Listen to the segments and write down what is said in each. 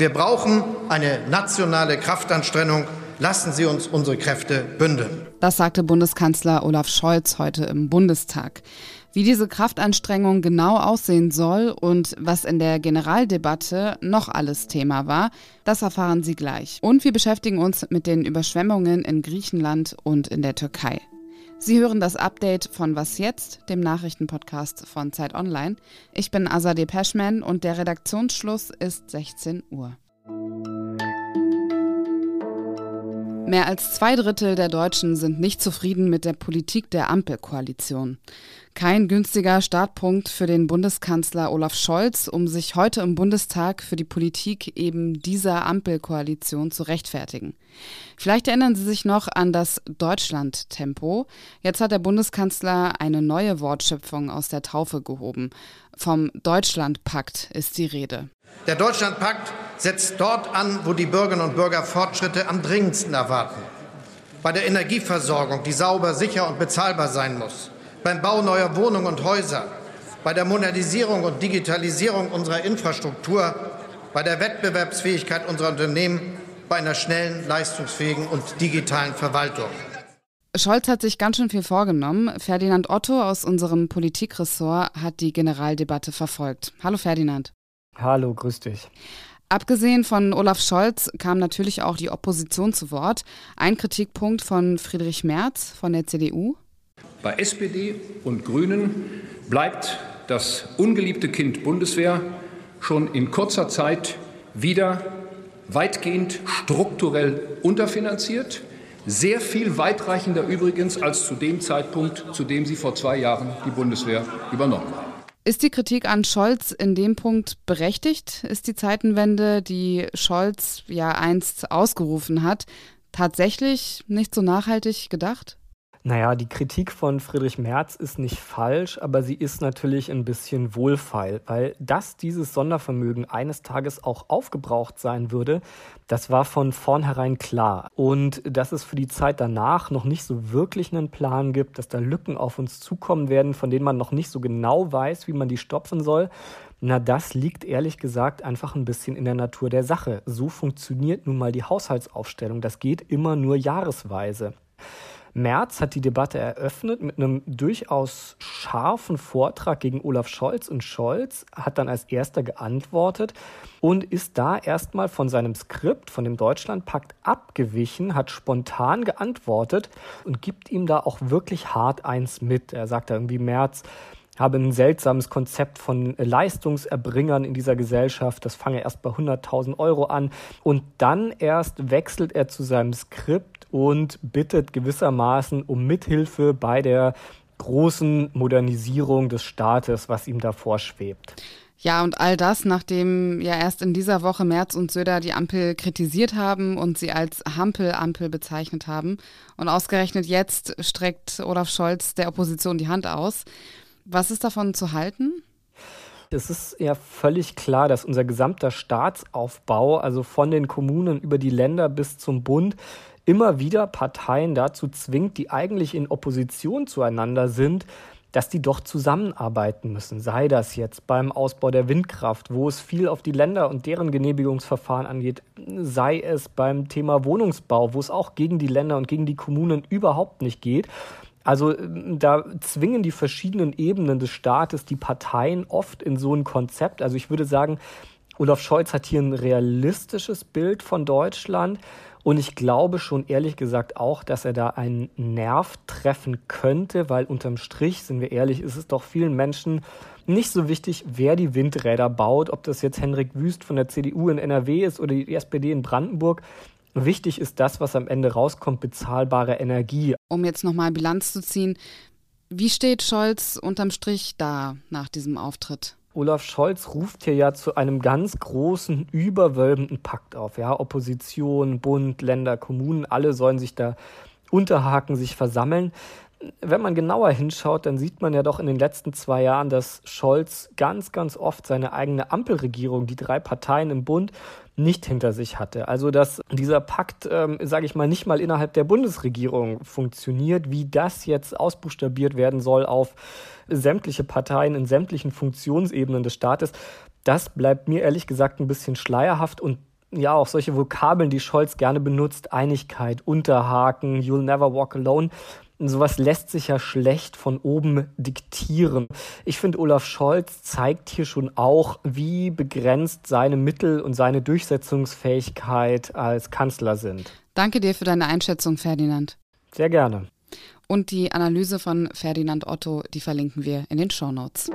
Wir brauchen eine nationale Kraftanstrengung. Lassen Sie uns unsere Kräfte bündeln. Das sagte Bundeskanzler Olaf Scholz heute im Bundestag. Wie diese Kraftanstrengung genau aussehen soll und was in der Generaldebatte noch alles Thema war, das erfahren Sie gleich. Und wir beschäftigen uns mit den Überschwemmungen in Griechenland und in der Türkei. Sie hören das Update von Was jetzt, dem Nachrichtenpodcast von Zeit Online. Ich bin Azadeh Peschman und der Redaktionsschluss ist 16 Uhr. Mehr als zwei Drittel der Deutschen sind nicht zufrieden mit der Politik der Ampelkoalition. Kein günstiger Startpunkt für den Bundeskanzler Olaf Scholz, um sich heute im Bundestag für die Politik eben dieser Ampelkoalition zu rechtfertigen. Vielleicht erinnern Sie sich noch an das Deutschland-Tempo. Jetzt hat der Bundeskanzler eine neue Wortschöpfung aus der Taufe gehoben. Vom Deutschlandpakt ist die Rede. Der Deutschlandpakt setzt dort an, wo die Bürgerinnen und Bürger Fortschritte am dringendsten erwarten. Bei der Energieversorgung, die sauber, sicher und bezahlbar sein muss. Beim Bau neuer Wohnungen und Häuser. Bei der Modernisierung und Digitalisierung unserer Infrastruktur. Bei der Wettbewerbsfähigkeit unserer Unternehmen. Bei einer schnellen, leistungsfähigen und digitalen Verwaltung. Scholz hat sich ganz schön viel vorgenommen. Ferdinand Otto aus unserem Politikressort hat die Generaldebatte verfolgt. Hallo Ferdinand. Hallo, grüß dich. Abgesehen von Olaf Scholz kam natürlich auch die Opposition zu Wort. Ein Kritikpunkt von Friedrich Merz von der CDU. Bei SPD und Grünen bleibt das ungeliebte Kind Bundeswehr schon in kurzer Zeit wieder weitgehend strukturell unterfinanziert. Sehr viel weitreichender übrigens als zu dem Zeitpunkt, zu dem sie vor zwei Jahren die Bundeswehr übernommen haben. Ist die Kritik an Scholz in dem Punkt berechtigt? Ist die Zeitenwende, die Scholz ja einst ausgerufen hat, tatsächlich nicht so nachhaltig gedacht? Naja, die Kritik von Friedrich Merz ist nicht falsch, aber sie ist natürlich ein bisschen wohlfeil, weil dass dieses Sondervermögen eines Tages auch aufgebraucht sein würde, das war von vornherein klar. Und dass es für die Zeit danach noch nicht so wirklich einen Plan gibt, dass da Lücken auf uns zukommen werden, von denen man noch nicht so genau weiß, wie man die stopfen soll, na, das liegt ehrlich gesagt einfach ein bisschen in der Natur der Sache. So funktioniert nun mal die Haushaltsaufstellung. Das geht immer nur jahresweise. Merz hat die Debatte eröffnet mit einem durchaus scharfen Vortrag gegen Olaf Scholz und Scholz hat dann als erster geantwortet und ist da erstmal von seinem Skript, von dem Deutschlandpakt abgewichen, hat spontan geantwortet und gibt ihm da auch wirklich hart eins mit. Er sagt da irgendwie Merz, habe ein seltsames Konzept von Leistungserbringern in dieser Gesellschaft. Das fange erst bei 100.000 Euro an. Und dann erst wechselt er zu seinem Skript und bittet gewissermaßen um Mithilfe bei der großen Modernisierung des Staates, was ihm da vorschwebt. Ja, und all das, nachdem ja erst in dieser Woche Merz und Söder die Ampel kritisiert haben und sie als Hampel-Ampel bezeichnet haben. Und ausgerechnet jetzt streckt Olaf Scholz der Opposition die Hand aus. Was ist davon zu halten? Es ist ja völlig klar, dass unser gesamter Staatsaufbau, also von den Kommunen über die Länder bis zum Bund, immer wieder Parteien dazu zwingt, die eigentlich in Opposition zueinander sind, dass die doch zusammenarbeiten müssen. Sei das jetzt beim Ausbau der Windkraft, wo es viel auf die Länder und deren Genehmigungsverfahren angeht, sei es beim Thema Wohnungsbau, wo es auch gegen die Länder und gegen die Kommunen überhaupt nicht geht. Also da zwingen die verschiedenen Ebenen des Staates die Parteien oft in so ein Konzept. Also ich würde sagen, Olaf Scholz hat hier ein realistisches Bild von Deutschland. Und ich glaube schon ehrlich gesagt auch, dass er da einen Nerv treffen könnte, weil unterm Strich, sind wir ehrlich, ist es doch vielen Menschen nicht so wichtig, wer die Windräder baut, ob das jetzt Henrik Wüst von der CDU in NRW ist oder die SPD in Brandenburg. Wichtig ist das, was am Ende rauskommt, bezahlbare Energie. Um jetzt nochmal Bilanz zu ziehen, wie steht Scholz unterm Strich da nach diesem Auftritt? Olaf Scholz ruft hier ja zu einem ganz großen, überwölbenden Pakt auf. Ja, Opposition, Bund, Länder, Kommunen, alle sollen sich da unterhaken, sich versammeln. Wenn man genauer hinschaut, dann sieht man ja doch in den letzten zwei Jahren, dass Scholz ganz, ganz oft seine eigene Ampelregierung, die drei Parteien im Bund, nicht hinter sich hatte. Also dass dieser Pakt, ähm, sage ich mal, nicht mal innerhalb der Bundesregierung funktioniert, wie das jetzt ausbuchstabiert werden soll auf sämtliche Parteien in sämtlichen Funktionsebenen des Staates, das bleibt mir ehrlich gesagt ein bisschen schleierhaft und ja auch solche Vokabeln, die Scholz gerne benutzt, Einigkeit, Unterhaken, You'll never walk alone. Sowas lässt sich ja schlecht von oben diktieren. Ich finde, Olaf Scholz zeigt hier schon auch, wie begrenzt seine Mittel und seine Durchsetzungsfähigkeit als Kanzler sind. Danke dir für deine Einschätzung, Ferdinand. Sehr gerne. Und die Analyse von Ferdinand Otto, die verlinken wir in den Shownotes.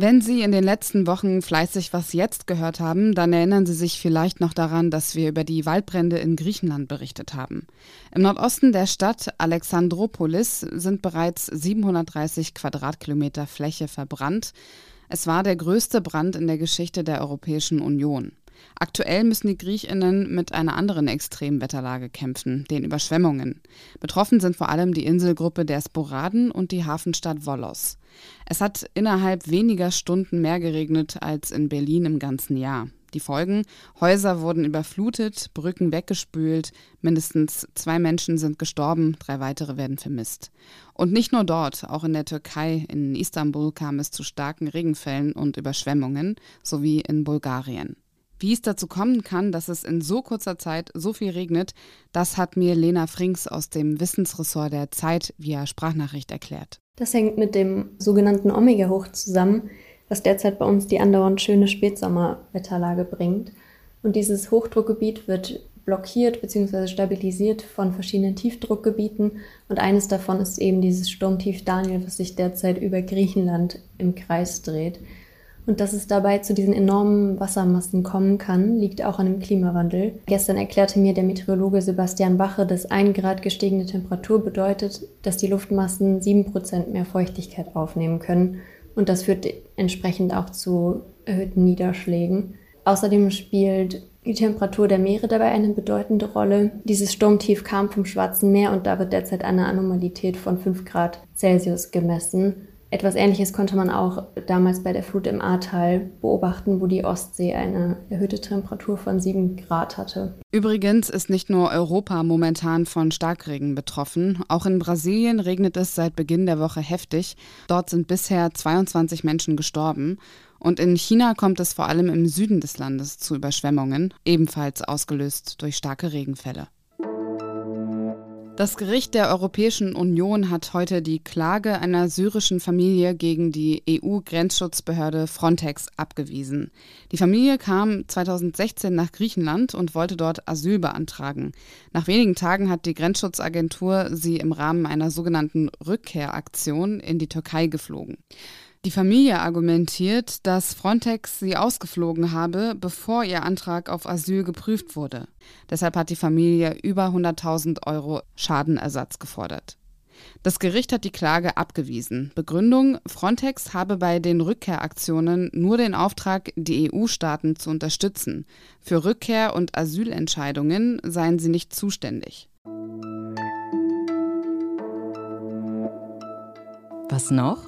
Wenn Sie in den letzten Wochen fleißig was jetzt gehört haben, dann erinnern Sie sich vielleicht noch daran, dass wir über die Waldbrände in Griechenland berichtet haben. Im Nordosten der Stadt Alexandropolis sind bereits 730 Quadratkilometer Fläche verbrannt. Es war der größte Brand in der Geschichte der Europäischen Union. Aktuell müssen die Griechinnen mit einer anderen Extremwetterlage kämpfen, den Überschwemmungen. Betroffen sind vor allem die Inselgruppe der Sporaden und die Hafenstadt Volos. Es hat innerhalb weniger Stunden mehr geregnet als in Berlin im ganzen Jahr. Die Folgen? Häuser wurden überflutet, Brücken weggespült, mindestens zwei Menschen sind gestorben, drei weitere werden vermisst. Und nicht nur dort, auch in der Türkei, in Istanbul kam es zu starken Regenfällen und Überschwemmungen, sowie in Bulgarien. Wie es dazu kommen kann, dass es in so kurzer Zeit so viel regnet, das hat mir Lena Frings aus dem Wissensressort der Zeit via Sprachnachricht erklärt. Das hängt mit dem sogenannten Omega-Hoch zusammen, was derzeit bei uns die andauernd schöne Spätsommerwetterlage bringt. Und dieses Hochdruckgebiet wird blockiert bzw. stabilisiert von verschiedenen Tiefdruckgebieten. Und eines davon ist eben dieses Sturmtief Daniel, was sich derzeit über Griechenland im Kreis dreht. Und dass es dabei zu diesen enormen Wassermassen kommen kann, liegt auch an dem Klimawandel. Gestern erklärte mir der Meteorologe Sebastian Bache, dass ein Grad gestiegene Temperatur bedeutet, dass die Luftmassen sieben Prozent mehr Feuchtigkeit aufnehmen können. Und das führt entsprechend auch zu erhöhten Niederschlägen. Außerdem spielt die Temperatur der Meere dabei eine bedeutende Rolle. Dieses Sturmtief kam vom Schwarzen Meer und da wird derzeit eine Anomalität von 5 Grad Celsius gemessen. Etwas Ähnliches konnte man auch damals bei der Flut im Ahrtal beobachten, wo die Ostsee eine erhöhte Temperatur von 7 Grad hatte. Übrigens ist nicht nur Europa momentan von Starkregen betroffen. Auch in Brasilien regnet es seit Beginn der Woche heftig. Dort sind bisher 22 Menschen gestorben. Und in China kommt es vor allem im Süden des Landes zu Überschwemmungen, ebenfalls ausgelöst durch starke Regenfälle. Das Gericht der Europäischen Union hat heute die Klage einer syrischen Familie gegen die EU-Grenzschutzbehörde Frontex abgewiesen. Die Familie kam 2016 nach Griechenland und wollte dort Asyl beantragen. Nach wenigen Tagen hat die Grenzschutzagentur sie im Rahmen einer sogenannten Rückkehraktion in die Türkei geflogen. Die Familie argumentiert, dass Frontex sie ausgeflogen habe, bevor ihr Antrag auf Asyl geprüft wurde. Deshalb hat die Familie über 100.000 Euro Schadenersatz gefordert. Das Gericht hat die Klage abgewiesen. Begründung, Frontex habe bei den Rückkehraktionen nur den Auftrag, die EU-Staaten zu unterstützen. Für Rückkehr- und Asylentscheidungen seien sie nicht zuständig. Was noch?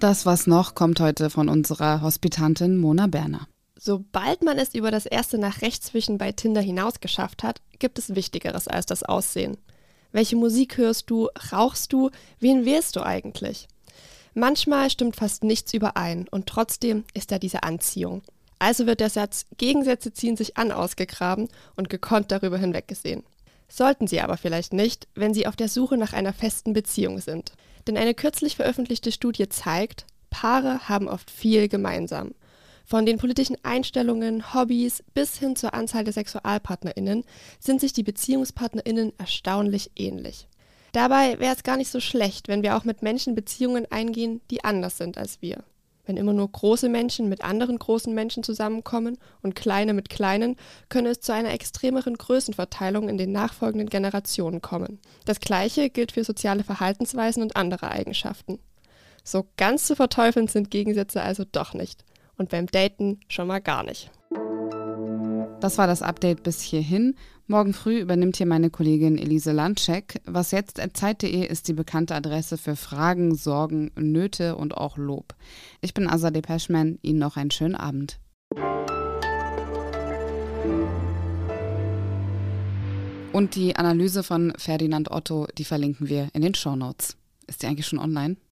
Das, was noch, kommt heute von unserer Hospitantin Mona Berner. Sobald man es über das erste nach rechts wischen bei Tinder hinaus geschafft hat, gibt es Wichtigeres als das Aussehen. Welche Musik hörst du, rauchst du, wen wählst du eigentlich? Manchmal stimmt fast nichts überein und trotzdem ist da diese Anziehung. Also wird der Satz Gegensätze ziehen sich an ausgegraben und gekonnt darüber hinweggesehen. Sollten sie aber vielleicht nicht, wenn sie auf der Suche nach einer festen Beziehung sind. Denn eine kürzlich veröffentlichte Studie zeigt, Paare haben oft viel gemeinsam. Von den politischen Einstellungen, Hobbys bis hin zur Anzahl der Sexualpartnerinnen sind sich die Beziehungspartnerinnen erstaunlich ähnlich. Dabei wäre es gar nicht so schlecht, wenn wir auch mit Menschen Beziehungen eingehen, die anders sind als wir. Wenn immer nur große Menschen mit anderen großen Menschen zusammenkommen und kleine mit kleinen, könne es zu einer extremeren Größenverteilung in den nachfolgenden Generationen kommen. Das gleiche gilt für soziale Verhaltensweisen und andere Eigenschaften. So ganz zu verteufeln sind Gegensätze also doch nicht. Und beim Daten schon mal gar nicht. Das war das Update bis hierhin. Morgen früh übernimmt hier meine Kollegin Elise Landcheck. Was jetzt Zeit.de ist die bekannte Adresse für Fragen, Sorgen, Nöte und auch Lob. Ich bin Azadeh Peschman. Ihnen noch einen schönen Abend. Und die Analyse von Ferdinand Otto, die verlinken wir in den Shownotes. Ist die eigentlich schon online?